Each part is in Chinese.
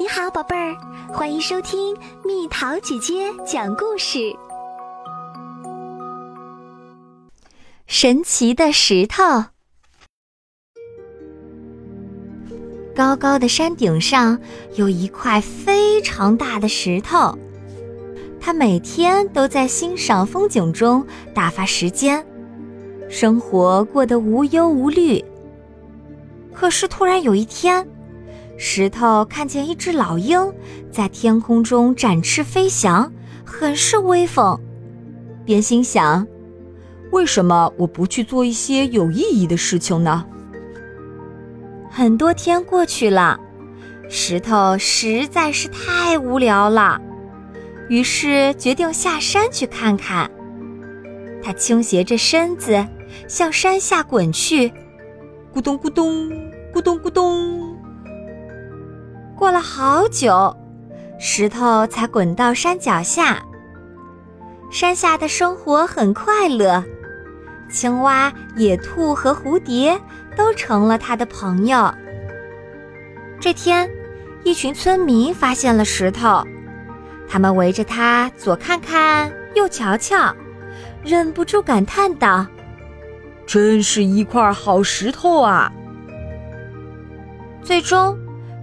你好，宝贝儿，欢迎收听蜜桃姐姐讲故事。神奇的石头，高高的山顶上有一块非常大的石头，他每天都在欣赏风景中打发时间，生活过得无忧无虑。可是突然有一天，石头看见一只老鹰在天空中展翅飞翔，很是威风，便心想：为什么我不去做一些有意义的事情呢？很多天过去了，石头实在是太无聊了，于是决定下山去看看。他倾斜着身子向山下滚去，咕咚咕咚，咕咚咕咚。过了好久，石头才滚到山脚下。山下的生活很快乐，青蛙、野兔和蝴蝶都成了他的朋友。这天，一群村民发现了石头，他们围着它左看看，右瞧瞧，忍不住感叹道：“真是一块好石头啊！”最终。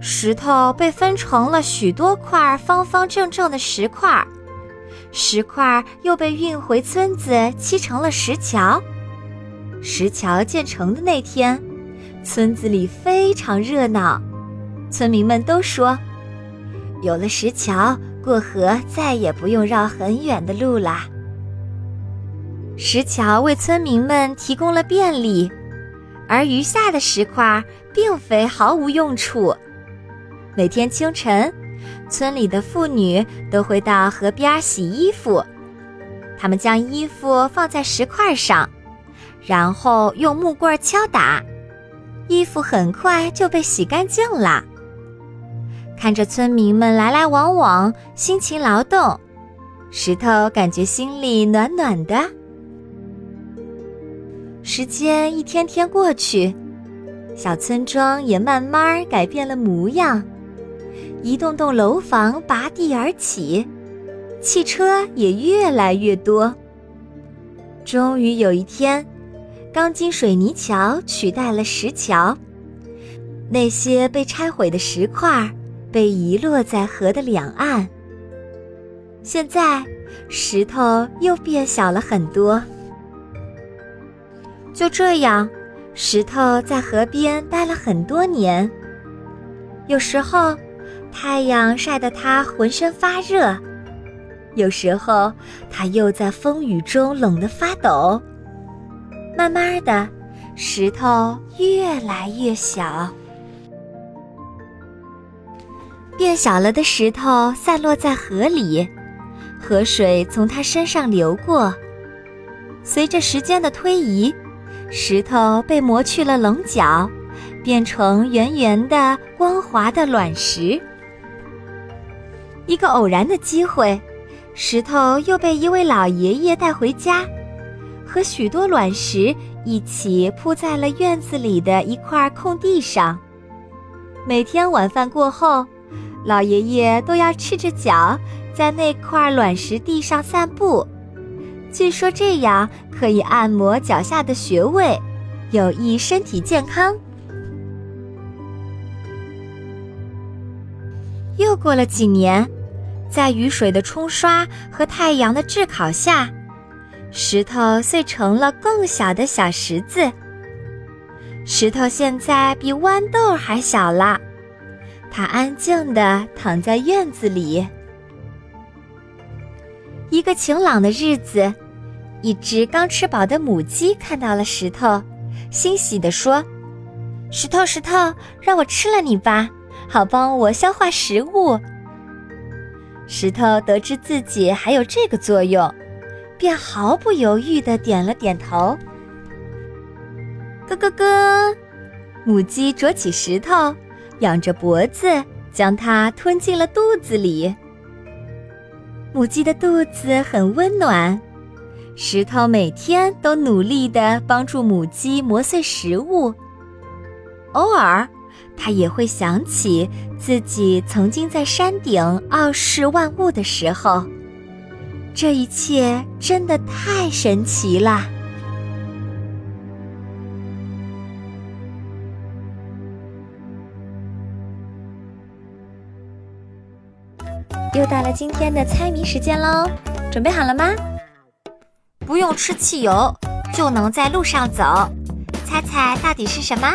石头被分成了许多块方方正正的石块，石块又被运回村子砌成了石桥。石桥建成的那天，村子里非常热闹，村民们都说：“有了石桥，过河再也不用绕很远的路啦。”石桥为村民们提供了便利，而余下的石块并非毫无用处。每天清晨，村里的妇女都会到河边洗衣服。她们将衣服放在石块上，然后用木棍敲打，衣服很快就被洗干净了。看着村民们来来往往，辛勤劳动，石头感觉心里暖暖的。时间一天天过去，小村庄也慢慢改变了模样。一栋栋楼房拔地而起，汽车也越来越多。终于有一天，钢筋水泥桥取代了石桥，那些被拆毁的石块被遗落在河的两岸。现在，石头又变小了很多。就这样，石头在河边待了很多年。有时候。太阳晒得他浑身发热，有时候他又在风雨中冷得发抖。慢慢的，石头越来越小，变小了的石头散落在河里，河水从他身上流过。随着时间的推移，石头被磨去了棱角，变成圆圆的、光滑的卵石。一个偶然的机会，石头又被一位老爷爷带回家，和许多卵石一起铺在了院子里的一块空地上。每天晚饭过后，老爷爷都要赤着脚在那块卵石地上散步，据说这样可以按摩脚下的穴位，有益身体健康。又过了几年。在雨水的冲刷和太阳的炙烤下，石头碎成了更小的小石子。石头现在比豌豆还小了，它安静地躺在院子里。一个晴朗的日子，一只刚吃饱的母鸡看到了石头，欣喜地说：“石头，石头，让我吃了你吧，好帮我消化食物。”石头得知自己还有这个作用，便毫不犹豫地点了点头。咯咯咯，母鸡啄起石头，仰着脖子将它吞进了肚子里。母鸡的肚子很温暖，石头每天都努力地帮助母鸡磨碎食物。偶尔，他也会想起自己曾经在山顶傲视万物的时候。这一切真的太神奇了！又到了今天的猜谜时间喽，准备好了吗？不用吃汽油就能在路上走，猜猜到底是什么？